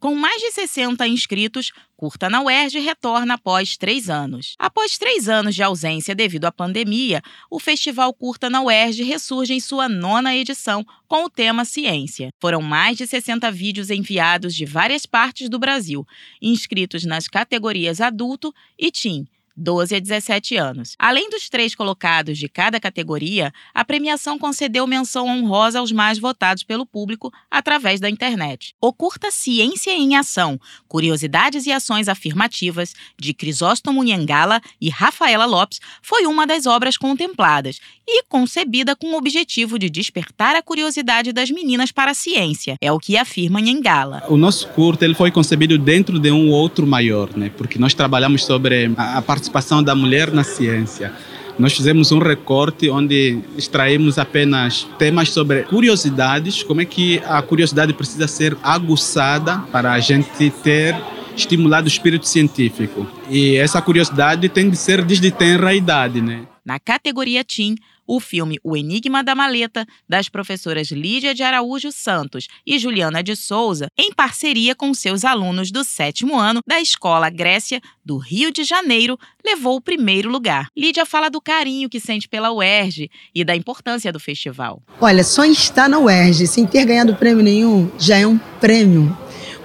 Com mais de 60 inscritos, Curta na UERJ retorna após três anos. Após três anos de ausência devido à pandemia, o Festival Curta na UERJ ressurge em sua nona edição com o tema Ciência. Foram mais de 60 vídeos enviados de várias partes do Brasil, inscritos nas categorias adulto e teen 12 a 17 anos. Além dos três colocados de cada categoria, a premiação concedeu menção honrosa aos mais votados pelo público através da internet. O curta Ciência em Ação, Curiosidades e Ações Afirmativas, de Crisóstomo Nhangala e Rafaela Lopes, foi uma das obras contempladas e concebida com o objetivo de despertar a curiosidade das meninas para a ciência, é o que afirma Nhangala. O nosso curta ele foi concebido dentro de um outro maior, né? porque nós trabalhamos sobre a participação participação da mulher na ciência. Nós fizemos um recorte onde extraímos apenas temas sobre curiosidades, como é que a curiosidade precisa ser aguçada para a gente ter estimulado o espírito científico. E essa curiosidade tem de ser desde tenra idade, né? Na categoria Teen, o filme O Enigma da Maleta, das professoras Lídia de Araújo Santos e Juliana de Souza, em parceria com seus alunos do sétimo ano da Escola Grécia do Rio de Janeiro, levou o primeiro lugar. Lídia fala do carinho que sente pela UERJ e da importância do festival. Olha, só estar na UERJ sem ter ganhado prêmio nenhum já é um prêmio,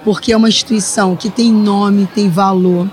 porque é uma instituição que tem nome, tem valor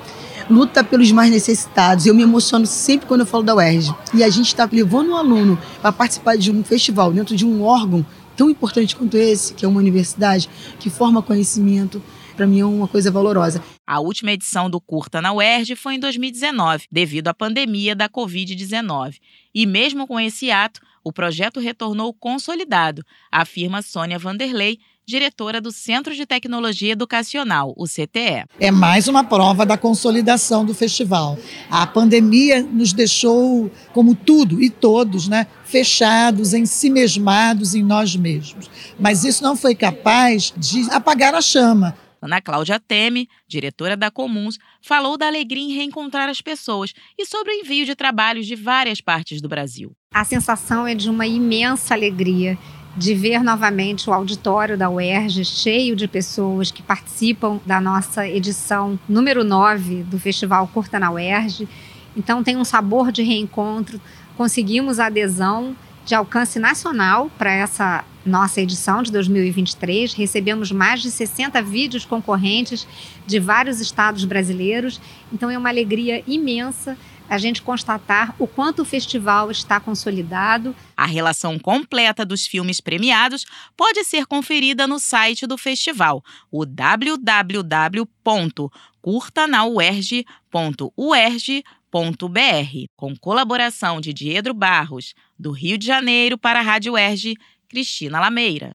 luta pelos mais necessitados. Eu me emociono sempre quando eu falo da UERJ. E a gente está levando um aluno para participar de um festival dentro de um órgão tão importante quanto esse, que é uma universidade, que forma conhecimento, para mim é uma coisa valorosa. A última edição do Curta na UERJ foi em 2019, devido à pandemia da Covid-19. E mesmo com esse ato, o projeto retornou consolidado, afirma Sônia Vanderlei, diretora do Centro de Tecnologia Educacional, o CTE. É mais uma prova da consolidação do festival. A pandemia nos deixou, como tudo e todos, né, fechados, em si mesmados em nós mesmos. Mas isso não foi capaz de apagar a chama. Ana Cláudia Teme, diretora da Comuns, falou da alegria em reencontrar as pessoas e sobre o envio de trabalhos de várias partes do Brasil. A sensação é de uma imensa alegria de ver novamente o auditório da UERJ cheio de pessoas que participam da nossa edição número 9 do Festival Curta na UERJ. Então tem um sabor de reencontro. Conseguimos adesão de alcance nacional para essa nossa edição de 2023. Recebemos mais de 60 vídeos concorrentes de vários estados brasileiros. Então é uma alegria imensa a gente constatar o quanto o festival está consolidado. A relação completa dos filmes premiados pode ser conferida no site do festival, o www.curtanauerj.uerj.br, com colaboração de Diedro Barros, do Rio de Janeiro para a Rádio UERJ, Cristina Lameira.